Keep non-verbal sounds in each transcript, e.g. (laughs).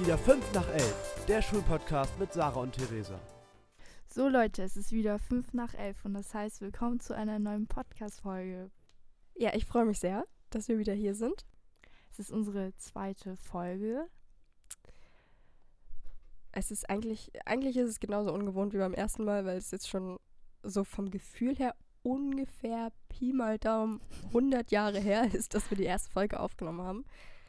Wieder 5 nach 11, der Schulpodcast mit Sarah und Theresa. So Leute, es ist wieder 5 nach 11 und das heißt, willkommen zu einer neuen Podcast-Folge. Ja, ich freue mich sehr, dass wir wieder hier sind. Es ist unsere zweite Folge. Es ist eigentlich, eigentlich ist es genauso ungewohnt wie beim ersten Mal, weil es jetzt schon so vom Gefühl her ungefähr Pi mal Daumen 100 Jahre her (laughs) ist, dass wir die erste Folge aufgenommen haben.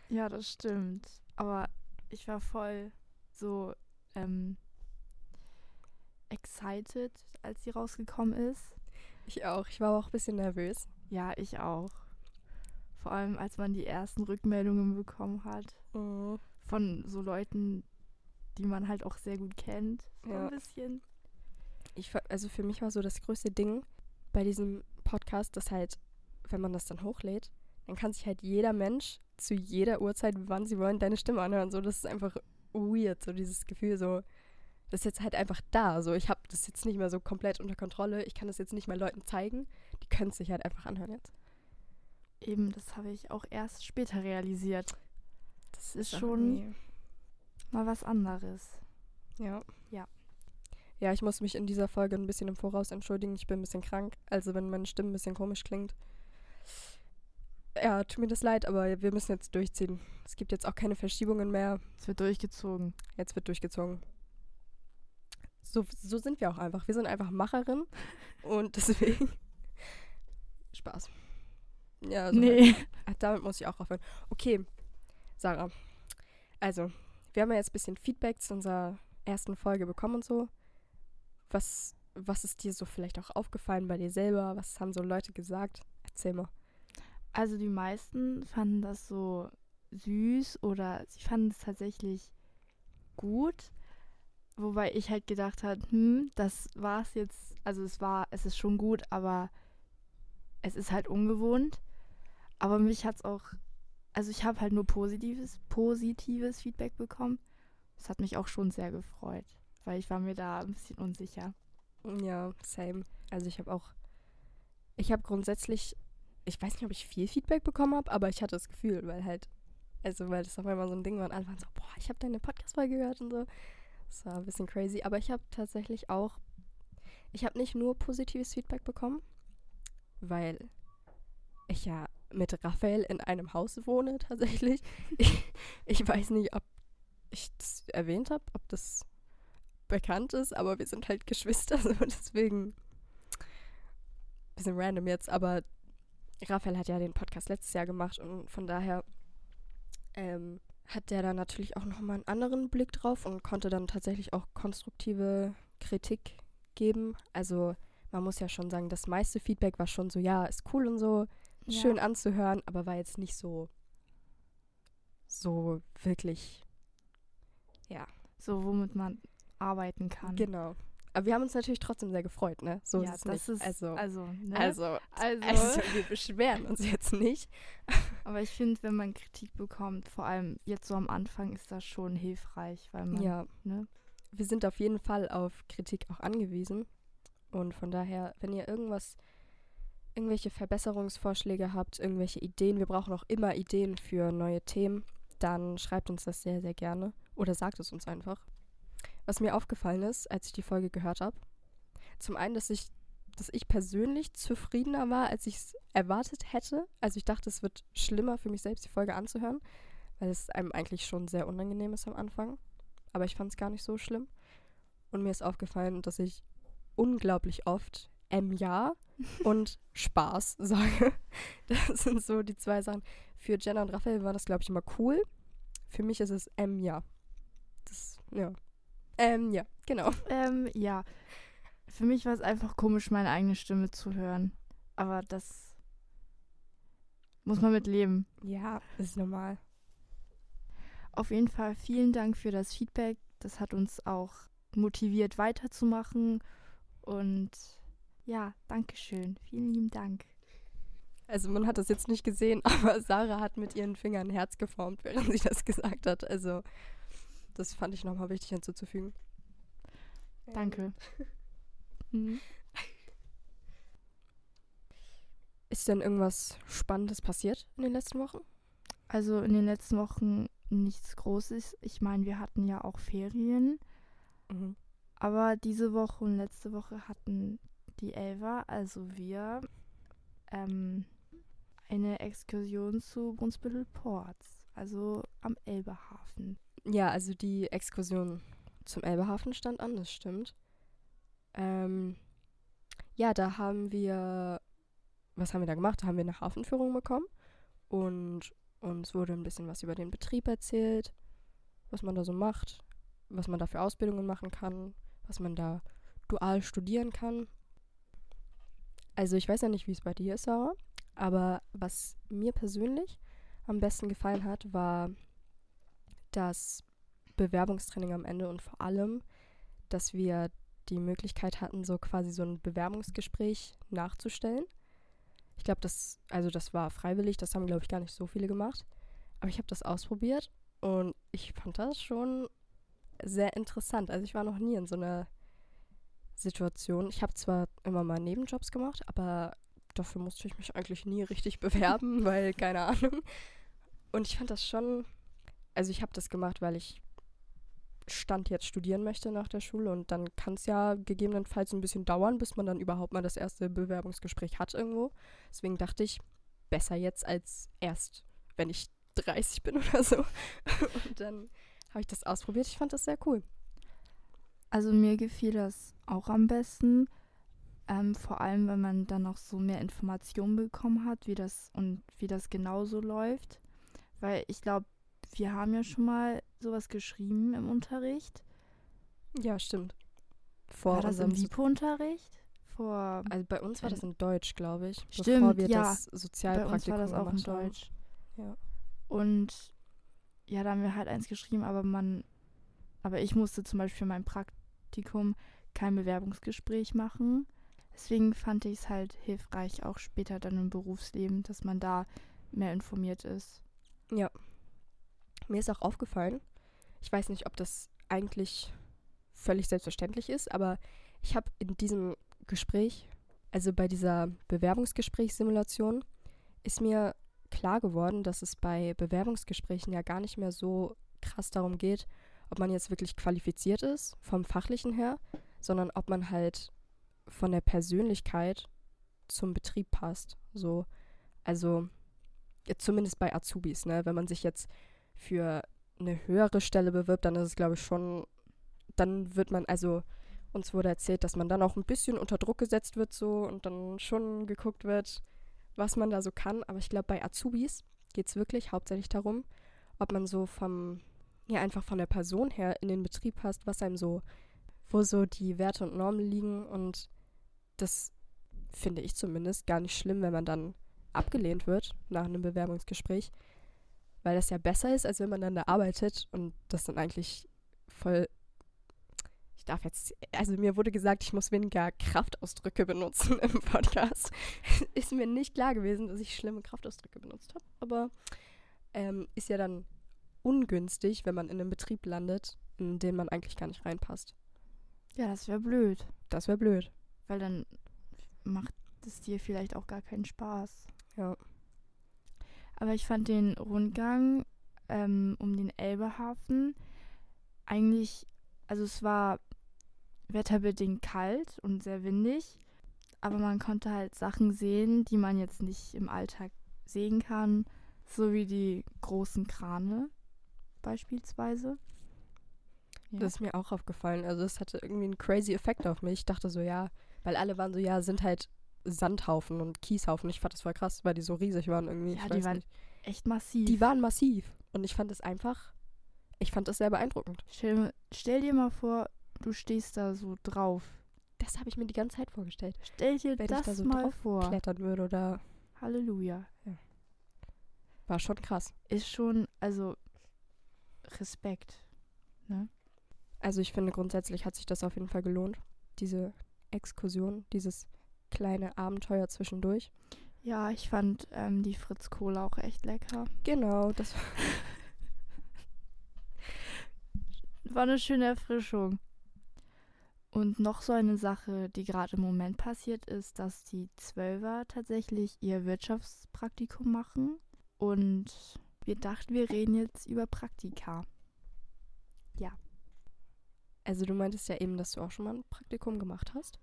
Ja, das stimmt. Aber ich war voll so ähm, excited, als sie rausgekommen ist. Ich auch. Ich war auch ein bisschen nervös. Ja, ich auch. Vor allem, als man die ersten Rückmeldungen bekommen hat Mhm. von so Leuten, die man halt auch sehr gut kennt. So Ja. ein bisschen. Ich, also für mich war so das größte Ding bei diesem Podcast, dass halt, wenn man das dann hochlädt, dann kann sich halt jeder Mensch zu jeder Uhrzeit, wann sie wollen, deine Stimme anhören. So, das ist einfach weird, so dieses Gefühl, so, das ist jetzt halt einfach da. So, ich habe das jetzt nicht mehr so komplett unter Kontrolle. Ich kann das jetzt nicht mehr Leuten zeigen. Die können es sich halt einfach anhören jetzt. Eben, das habe ich auch erst später realisiert. Das ist auch schon- irgendwie- Mal was anderes. Ja. Ja. Ja, ich muss mich in dieser Folge ein bisschen im Voraus entschuldigen. Ich bin ein bisschen krank. Also, wenn meine Stimme ein bisschen komisch klingt. Ja, tut mir das leid, aber wir müssen jetzt durchziehen. Es gibt jetzt auch keine Verschiebungen mehr. Es wird durchgezogen. Jetzt wird durchgezogen. So, so sind wir auch einfach. Wir sind einfach Macherin (laughs) und deswegen. Spaß. Ja, so nee. Ach, damit muss ich auch aufhören. Okay, Sarah. Also, wir haben ja jetzt ein bisschen Feedback zu unserer ersten Folge bekommen und so. Was, was ist dir so vielleicht auch aufgefallen bei dir selber? Was haben so Leute gesagt? Erzähl mal. Also die meisten fanden das so süß oder sie fanden es tatsächlich gut. Wobei ich halt gedacht habe, hm, das war es jetzt, also es war, es ist schon gut, aber es ist halt ungewohnt. Aber mich hat es auch, also ich habe halt nur positives, positives Feedback bekommen. Das hat mich auch schon sehr gefreut, weil ich war mir da ein bisschen unsicher. Ja, same. Also ich habe auch, ich habe grundsätzlich, ich weiß nicht, ob ich viel Feedback bekommen habe, aber ich hatte das Gefühl, weil halt, also weil das auf einmal so ein Ding war und Anfang so, boah, ich habe deine Podcast-Folge gehört und so. Das war ein bisschen crazy, aber ich habe tatsächlich auch, ich habe nicht nur positives Feedback bekommen, weil ich ja mit Raphael in einem Haus wohne tatsächlich. Ich, (laughs) ich weiß nicht, ob ich das erwähnt habe, ob das bekannt ist, aber wir sind halt Geschwister, (laughs) so deswegen bisschen random jetzt, aber Raphael hat ja den Podcast letztes Jahr gemacht und von daher ähm, hat der da natürlich auch nochmal einen anderen Blick drauf und konnte dann tatsächlich auch konstruktive Kritik geben. Also man muss ja schon sagen, das meiste Feedback war schon so, ja, ist cool und so, schön anzuhören, aber war jetzt nicht so, so wirklich, ja, So, womit man arbeiten kann. genau. Aber wir haben uns natürlich trotzdem sehr gefreut, ne? So ja, ist es das nicht. ist, also, also, ne? also, also, also, (laughs) wir beschweren uns jetzt nicht. (laughs) Aber ich finde, wenn man Kritik bekommt, vor allem jetzt so am Anfang, ist das schon hilfreich, weil man, Ja, ne? wir sind auf jeden Fall auf Kritik auch angewiesen. Und von daher, wenn ihr irgendwas, irgendwelche Verbesserungsvorschläge habt, irgendwelche Ideen, wir brauchen auch immer Ideen für neue Themen, dann schreibt uns das sehr, sehr gerne. Oder sagt es uns einfach. Was mir aufgefallen ist, als ich die Folge gehört habe, zum einen, dass ich, dass ich persönlich zufriedener war, als ich es erwartet hätte. Also ich dachte, es wird schlimmer für mich selbst, die Folge anzuhören, weil es einem eigentlich schon sehr unangenehm ist am Anfang. Aber ich fand es gar nicht so schlimm. Und mir ist aufgefallen, dass ich unglaublich oft M ja (laughs) und Spaß (laughs) sage. Das sind so die zwei Sachen. Für Jenna und Raphael war das, glaube ich, immer cool. Für mich ist es M ja. Das, ja. Ähm, ja, genau. Ähm, ja. Für mich war es einfach komisch, meine eigene Stimme zu hören. Aber das muss man mit leben. Ja, ist normal. Auf jeden Fall vielen Dank für das Feedback. Das hat uns auch motiviert, weiterzumachen. Und ja, Dankeschön. Vielen lieben Dank. Also man hat das jetzt nicht gesehen, (laughs) aber Sarah hat mit ihren Fingern ein Herz geformt, während sie das gesagt hat. Also das fand ich nochmal wichtig hinzuzufügen. Danke. (laughs) Mhm. Ist denn irgendwas Spannendes passiert in den letzten Wochen? Also in den letzten Wochen nichts Großes. Ich meine, wir hatten ja auch Ferien. Mhm. Aber diese Woche und letzte Woche hatten die Elva, also wir, ähm, eine Exkursion zu Brunsbüttel Ports, also am Elbehafen. Ja, also die Exkursion zum Elbehafen stand an, das stimmt. Ähm, ja, da haben wir, was haben wir da gemacht? Da haben wir eine Hafenführung bekommen und uns wurde ein bisschen was über den Betrieb erzählt, was man da so macht, was man da für Ausbildungen machen kann, was man da dual studieren kann. Also ich weiß ja nicht, wie es bei dir ist, Sarah, aber was mir persönlich am besten gefallen hat, war das Bewerbungstraining am Ende und vor allem, dass wir die Möglichkeit hatten, so quasi so ein Bewerbungsgespräch nachzustellen. Ich glaube, das, also das war freiwillig, das haben, glaube ich, gar nicht so viele gemacht. Aber ich habe das ausprobiert und ich fand das schon sehr interessant. Also ich war noch nie in so einer Situation. Ich habe zwar immer mal Nebenjobs gemacht, aber dafür musste ich mich eigentlich nie richtig (laughs) bewerben, weil keine Ahnung. Und ich fand das schon, also ich habe das gemacht, weil ich Stand jetzt studieren möchte nach der Schule und dann kann es ja gegebenenfalls ein bisschen dauern, bis man dann überhaupt mal das erste Bewerbungsgespräch hat irgendwo. Deswegen dachte ich, besser jetzt als erst, wenn ich 30 bin (laughs) oder so. Und dann habe ich das ausprobiert. Ich fand das sehr cool. Also mir gefiel das auch am besten. Ähm, vor allem, wenn man dann noch so mehr Informationen bekommen hat, wie das und wie das genauso läuft. Weil ich glaube, wir haben ja schon mal sowas geschrieben im Unterricht. Ja, stimmt. Vor war das im WIPO-Unterricht? Vor also bei uns war das in Deutsch, glaube ich. bevor Stimmt, wir ja. das bei uns Sozialpraktikum war das auch in. Deutsch. Ja. Und ja, da haben wir halt eins geschrieben, aber man, aber ich musste zum Beispiel für mein Praktikum kein Bewerbungsgespräch machen. Deswegen fand ich es halt hilfreich, auch später dann im Berufsleben, dass man da mehr informiert ist. Mir ist auch aufgefallen, ich weiß nicht, ob das eigentlich völlig selbstverständlich ist, aber ich habe in diesem Gespräch, also bei dieser Bewerbungsgesprächssimulation, ist mir klar geworden, dass es bei Bewerbungsgesprächen ja gar nicht mehr so krass darum geht, ob man jetzt wirklich qualifiziert ist, vom fachlichen her, sondern ob man halt von der Persönlichkeit zum Betrieb passt. So, also zumindest bei Azubis, ne? Wenn man sich jetzt für eine höhere Stelle bewirbt, dann ist es, glaube ich, schon, dann wird man, also uns wurde erzählt, dass man dann auch ein bisschen unter Druck gesetzt wird so und dann schon geguckt wird, was man da so kann. Aber ich glaube, bei Azubis geht es wirklich hauptsächlich darum, ob man so vom, ja, einfach von der Person her in den Betrieb passt, was einem so, wo so die Werte und Normen liegen und das finde ich zumindest gar nicht schlimm, wenn man dann abgelehnt wird nach einem Bewerbungsgespräch, weil das ja besser ist, als wenn man dann da arbeitet und das dann eigentlich voll. Ich darf jetzt, also mir wurde gesagt, ich muss weniger Kraftausdrücke benutzen im (laughs) Podcast. ist mir nicht klar gewesen, dass ich schlimme Kraftausdrücke benutzt habe, aber ähm, ist ja dann ungünstig, wenn man in einem Betrieb landet, in den man eigentlich gar nicht reinpasst. Ja, das wäre blöd, Das wäre blöd. weil dann macht es dir vielleicht auch gar keinen Spaß. Ja. Aber ich fand den Rundgang ähm, um den Elbehafen eigentlich, also es war wetterbedingt kalt und sehr windig, aber man konnte halt Sachen sehen, die man jetzt nicht im Alltag sehen kann, so wie die großen Krane beispielsweise. Ja. Das ist mir auch aufgefallen. Also es hatte irgendwie einen crazy Effekt auf mich. Ich dachte so, ja, weil alle waren so, ja, sind halt Sandhaufen und Kieshaufen. Ich fand das voll krass, weil die so riesig waren irgendwie. Ja, ich die waren nicht. Echt massiv. die waren massiv. Und ich fand es einfach, ich fand das sehr beeindruckend. stell, stell dir mal vor, du stehst da so drauf. Das habe ich mir die ganze Zeit vorgestellt. Stell dir Wenn ich das da so mal drauf vor. Klettern würde oder Halleluja. war schon krass. Ist schon, also Respekt. Also ich finde grundsätzlich hat sich das auf jeden Fall gelohnt. Diese Exkursion, dieses kleine Abenteuer zwischendurch. Ja, ich fand ähm, die Fritz Cola auch echt lecker. Genau, das (laughs) War eine schöne Erfrischung. Und noch so eine Sache, die gerade im Moment passiert, ist, dass die Zwölfer tatsächlich ihr Wirtschaftspraktikum machen. Und wir dachten, wir reden jetzt über Praktika. Also du meintest ja eben, dass du auch schon mal ein Praktikum gemacht hast.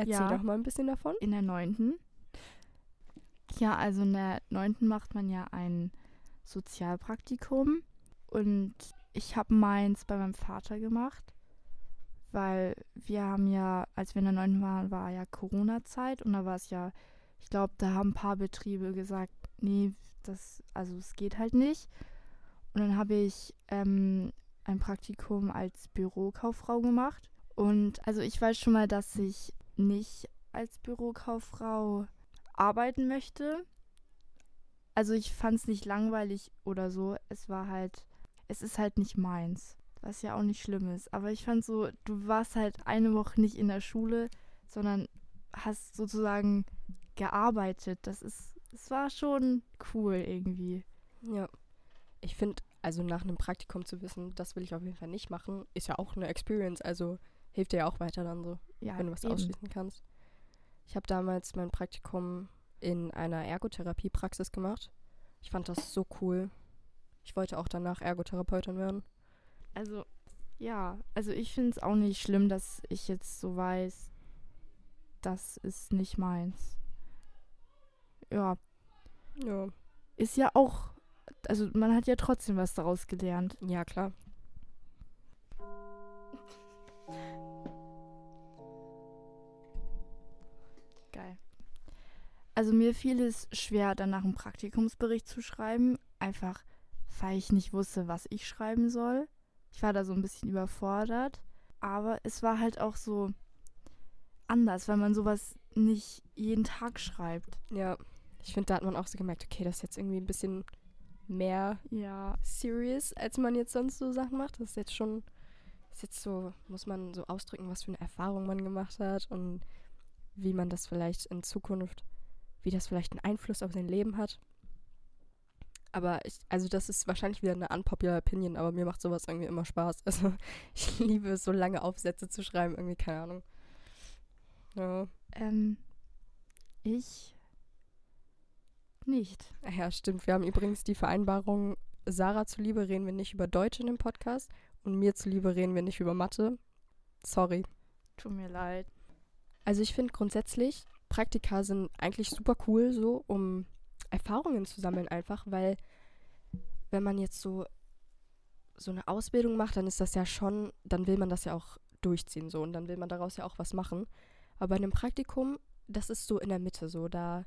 Erzähl Ja. doch mal ein bisschen davon. In der neunten. Ja, also in der neunten macht man ja ein Sozialpraktikum. Und ich habe meins bei meinem Vater gemacht. Weil wir haben ja, als wir in der neunten waren, war ja Corona-Zeit. Und da war es ja, ich glaube, da haben ein paar Betriebe gesagt, nee, das, also es geht halt nicht. Und dann habe ich ähm, ein Praktikum als Bürokauffrau gemacht. Und also ich weiß schon mal, dass ich nicht als Bürokauffrau arbeiten möchte. Also ich fand es nicht langweilig oder so. Es war halt, es ist halt nicht meins. Was ja auch nicht schlimm ist. Aber ich fand so, du warst halt eine Woche nicht in der Schule, sondern hast sozusagen gearbeitet. Das ist, es war schon cool irgendwie. Ja. Ich finde, also nach einem Praktikum zu wissen, das will ich auf jeden Fall nicht machen, ist ja auch eine Experience. Also hilft dir ja auch weiter dann so, Ja, wenn du was eben. ausschließen kannst. Ich habe damals mein Praktikum in einer Ergotherapiepraxis gemacht. Ich fand das so cool. Ich wollte auch danach Ergotherapeutin werden. Also, ja, also ich finde es auch nicht schlimm, dass ich jetzt so weiß, das ist nicht meins. Ja, Ja. ist ja auch, also man hat ja trotzdem was daraus gelernt. Ja, klar. Also mir fiel es schwer, danach einen Praktikumsbericht zu schreiben, einfach weil ich nicht wusste, was ich schreiben soll. Ich war da so ein bisschen überfordert, aber es war halt auch so anders, weil man sowas nicht jeden Tag schreibt. Ja. Ich finde, da hat man auch so gemerkt, okay, das ist jetzt irgendwie ein bisschen mehr Ja, serious, als man jetzt sonst so Sachen macht. Das ist jetzt schon, ist jetzt so, muss man so ausdrücken, was für eine Erfahrung man gemacht hat und wie man das vielleicht in Zukunft, wie das vielleicht einen Einfluss auf sein Leben hat. Aber ich, also das ist wahrscheinlich wieder eine unpopular Opinion, aber mir macht sowas irgendwie immer Spaß. (laughs) Also ich liebe es, so lange Aufsätze zu schreiben, irgendwie, keine Ahnung. Ja. ähm, ich nicht. Ja, stimmt. Wir haben übrigens die Vereinbarung, Sarah zuliebe reden wir nicht über Deutsch in dem Podcast und mir zuliebe reden wir nicht über Mathe. Sorry. Tut mir leid. Also ich finde grundsätzlich, Praktika sind eigentlich super cool, so um Erfahrungen zu sammeln einfach, weil wenn man jetzt so so eine Ausbildung macht, dann ist das ja schon, dann will man das ja auch durchziehen so und dann will man daraus ja auch was machen. Aber bei einem Praktikum, das ist so in der Mitte so, da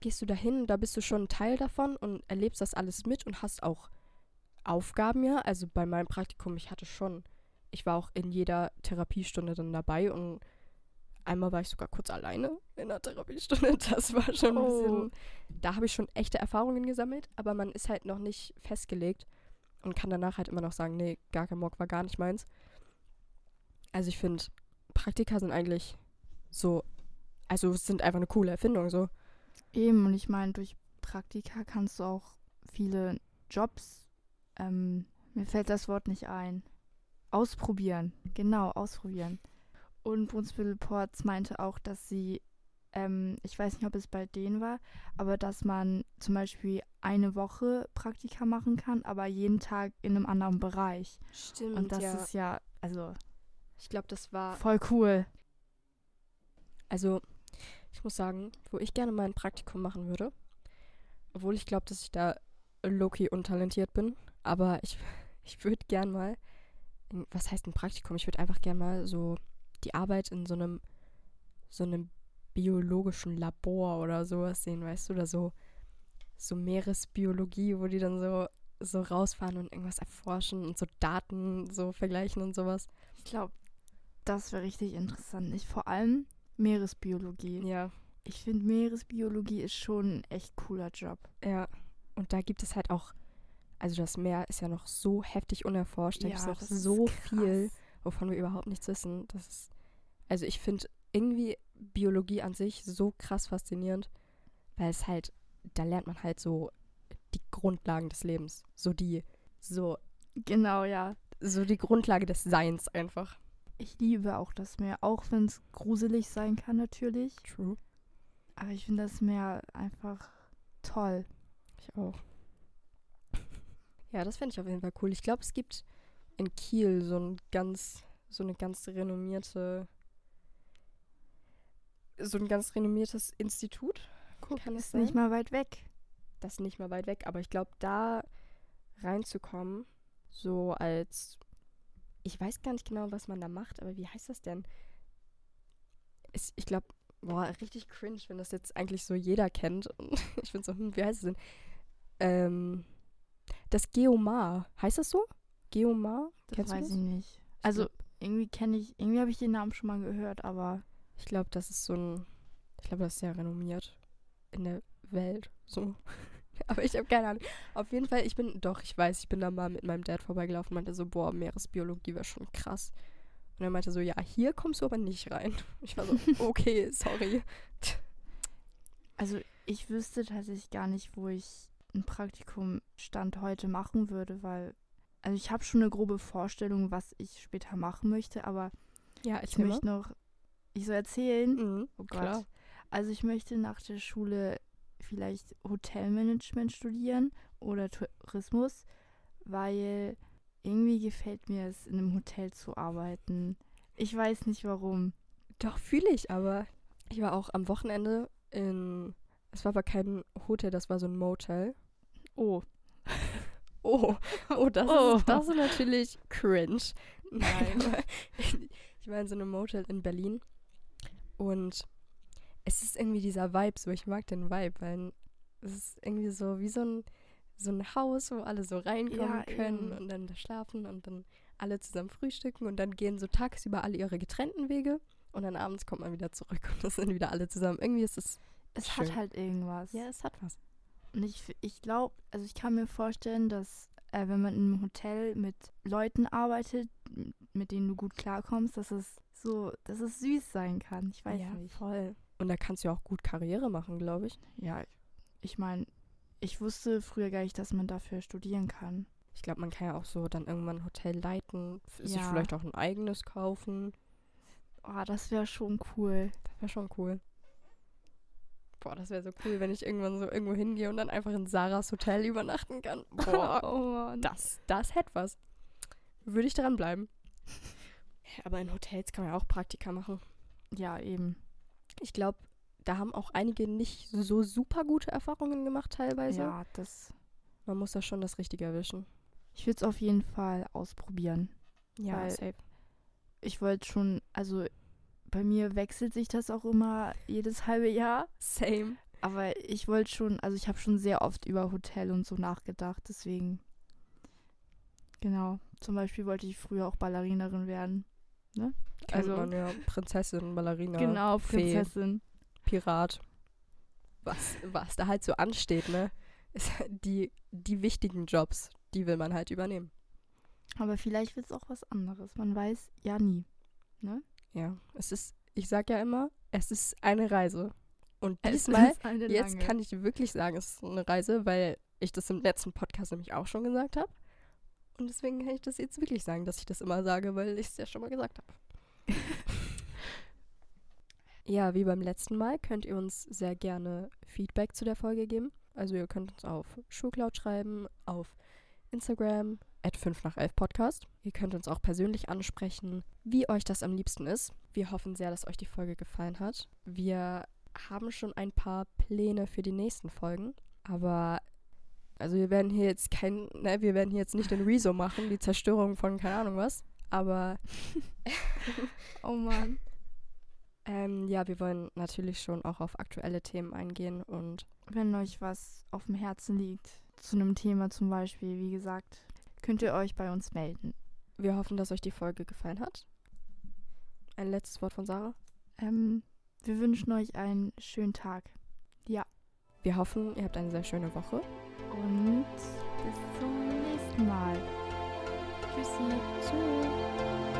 gehst du dahin, da bist du schon ein Teil davon und erlebst das alles mit und hast auch Aufgaben ja. Also bei meinem Praktikum, ich hatte schon, ich war auch in jeder Therapiestunde dann dabei und einmal war ich sogar kurz alleine in der Therapiestunde. (laughs) Das war schon ein Oh. bisschen, da habe ich schon echte Erfahrungen gesammelt, aber man ist halt noch nicht festgelegt und kann danach halt immer noch sagen, nee, gar kein Mock war gar nicht meins. Also ich finde, Praktika sind eigentlich so, also es sind einfach eine coole Erfindung so. Eben, und ich meine, durch Praktika kannst du auch viele Jobs, ähm, mir fällt das Wort nicht ein, ausprobieren. Genau, ausprobieren. Und Brunsbüttel Ports meinte auch, dass sie, ähm, ich weiß nicht, ob es bei denen war, aber dass man zum Beispiel eine Woche Praktika machen kann, aber jeden Tag in einem anderen Bereich. Stimmt. Und das ja. ist ja, also ich glaube, das war voll cool. Also, ich muss sagen, wo ich gerne mal ein Praktikum machen würde, obwohl ich glaube, dass ich da low-key untalentiert bin, aber ich, (laughs) ich würde gern mal, was heißt ein Praktikum? Ich würde einfach gern mal so die Arbeit in so einem, so einem biologischen Labor oder sowas sehen, weißt du, oder so, so Meeresbiologie, wo die dann so, so rausfahren und irgendwas erforschen und so Daten so vergleichen und sowas. Ich glaube, das wäre richtig interessant. Ich, vor allem Meeresbiologie. Ja, Ich finde, Meeresbiologie ist schon ein echt cooler Job. Ja, und da gibt es halt auch, also das Meer ist ja noch so heftig unerforscht, da gibt es noch so krass. viel, wovon wir überhaupt nichts wissen. Das ist, also ich finde irgendwie Biologie an sich so krass faszinierend, weil es halt, da lernt man halt so die Grundlagen des Lebens, so die, so, Genau, ja. so die Grundlage des Seins einfach. Ich liebe auch das Meer, auch wenn es gruselig sein kann natürlich. True. Aber ich finde das Meer einfach toll. Ich auch. Ja, das fände ich auf jeden Fall cool. Ich glaube, es gibt in Kiel so ein ganz, so eine ganz renommierte, so ein ganz renommiertes Institut. Guck, Kann das ist nicht mal weit weg. Das ist nicht mal weit weg, aber ich glaube, da reinzukommen, so als, ich weiß gar nicht genau, was man da macht, aber wie heißt das denn? Ist, ich glaube, boah, richtig cringe, wenn das jetzt eigentlich so jeder kennt. Und (laughs) ich finde so, hm, wie heißt es denn? Ähm, das Geomar. Heißt das so? Geomar? Das Kennst weiß ich nicht. Also irgendwie kenne ich, irgendwie habe ich den Namen schon mal gehört, aber Ich glaube, das ist so ein, ich glaube, das ist sehr renommiert in der Welt. So. (laughs) Aber ich habe keine Ahnung. Auf jeden Fall, ich bin, doch, ich weiß, ich bin da mal mit meinem Dad vorbeigelaufen und meinte so, boah, Meeresbiologie wäre schon krass. Und er meinte so, ja, hier kommst du aber nicht rein. (laughs) Ich war so, (laughs) okay, sorry. also ich wüsste tatsächlich gar nicht, wo ich ein Praktikum Stand heute machen würde, weil also ich habe schon eine grobe Vorstellung, was ich später machen möchte, aber Ja, ich möchte noch, ich soll erzählen. Mhm, Oh Gott. klar. Also ich möchte nach der Schule vielleicht Hotelmanagement studieren oder Tourismus, weil irgendwie gefällt mir es, in einem Hotel zu arbeiten. Ich weiß nicht warum. Doch, fühle ich, aber ich war auch am Wochenende in, es war aber kein Hotel, das war so ein Motel. Oh, (laughs) Oh, oh, das, Oh. Ist, das ist natürlich cringe. Nein. (laughs) ich war in so einem Motel in Berlin und es ist irgendwie dieser Vibe so. Ich mag den Vibe, weil es ist irgendwie so wie so ein, so ein Haus, wo alle so reinkommen Ja, können eben. und dann da schlafen und dann alle zusammen frühstücken und dann gehen so tagsüber alle ihre getrennten Wege und dann abends kommt man wieder zurück (laughs) und das sind wieder alle zusammen. Irgendwie ist es. es Schön. hat halt irgendwas. es hat was. Und ich, ich glaube, also ich kann mir vorstellen, dass äh, wenn man in einem Hotel mit Leuten arbeitet, mit denen du gut klarkommst, dass es so, dass es süß sein kann. Ich weiß ja, nicht. voll. Und da kannst du ja auch gut Karriere machen, glaube ich. Ja, ich meine, ich wusste früher gar nicht, dass man dafür studieren kann. Ich glaube, man kann ja auch so dann irgendwann ein Hotel leiten, f- sich Ja. vielleicht auch ein eigenes kaufen. Oh, das wäre schon cool. Das wäre schon cool. Boah, das wäre so cool, wenn ich irgendwann so irgendwo hingehe und dann einfach in Sarahs Hotel übernachten kann. (laughs) Boah, oh das, das hätte was. Würde ich dranbleiben. (laughs) Aber in Hotels kann man ja auch Praktika machen. Ja, eben. Ich glaube, da haben auch einige nicht so super gute Erfahrungen gemacht teilweise. Ja, das. Man muss da schon das Richtige erwischen. Ich würde es auf jeden Fall ausprobieren. Ja, Weil- safe. Ich wollte schon, also bei mir wechselt sich das auch immer jedes halbe Jahr. Same. Aber ich wollte schon, also ich habe schon sehr oft über Hotel und so nachgedacht, deswegen. Genau. Zum Beispiel wollte ich früher auch Ballerinerin werden. Kennt Also- man ja. Prinzessin, Ballerina, genau, Fee. Prinzessin. Pirat. Was, was da halt so ansteht, ne? Ist die, die wichtigen Jobs, die will man halt übernehmen. Aber vielleicht wird es auch was anderes. Man weiß ja nie. Ja, es ist, ich sag ja immer, es ist eine Reise. Und Es diesmal, jetzt lange. kann ich wirklich sagen, es ist eine Reise, weil ich das im letzten Podcast nämlich auch schon gesagt habe. Und deswegen kann ich das jetzt wirklich sagen, dass ich das immer sage, weil ich es ja schon mal gesagt habe. (laughs) ja, wie beim letzten Mal könnt ihr uns sehr gerne Feedback zu der Folge geben. Also ihr könnt uns auf Schulcloud schreiben, auf Instagram, at 5 nach 11 Podcast. Ihr könnt uns auch persönlich ansprechen, wie euch das am liebsten ist. Wir hoffen sehr, dass euch die Folge gefallen hat. Wir haben schon ein paar Pläne für die nächsten Folgen, aber also wir werden hier jetzt kein, ne, wir werden hier jetzt nicht den Rezo machen, die Zerstörung von keine Ahnung was, aber (laughs) Oh Mann. ähm, ja, wir wollen natürlich schon auch auf aktuelle Themen eingehen und Wenn euch was auf dem Herzen liegt, zu einem Thema zum Beispiel, wie gesagt, könnt ihr euch bei uns melden. wir hoffen, dass euch die Folge gefallen hat. Ein letztes Wort von Sarah. Ähm, wir wünschen euch einen schönen Tag. Wir hoffen, ihr habt eine sehr schöne Woche. Und bis zum nächsten Mal. Tschüssi. Tschüss.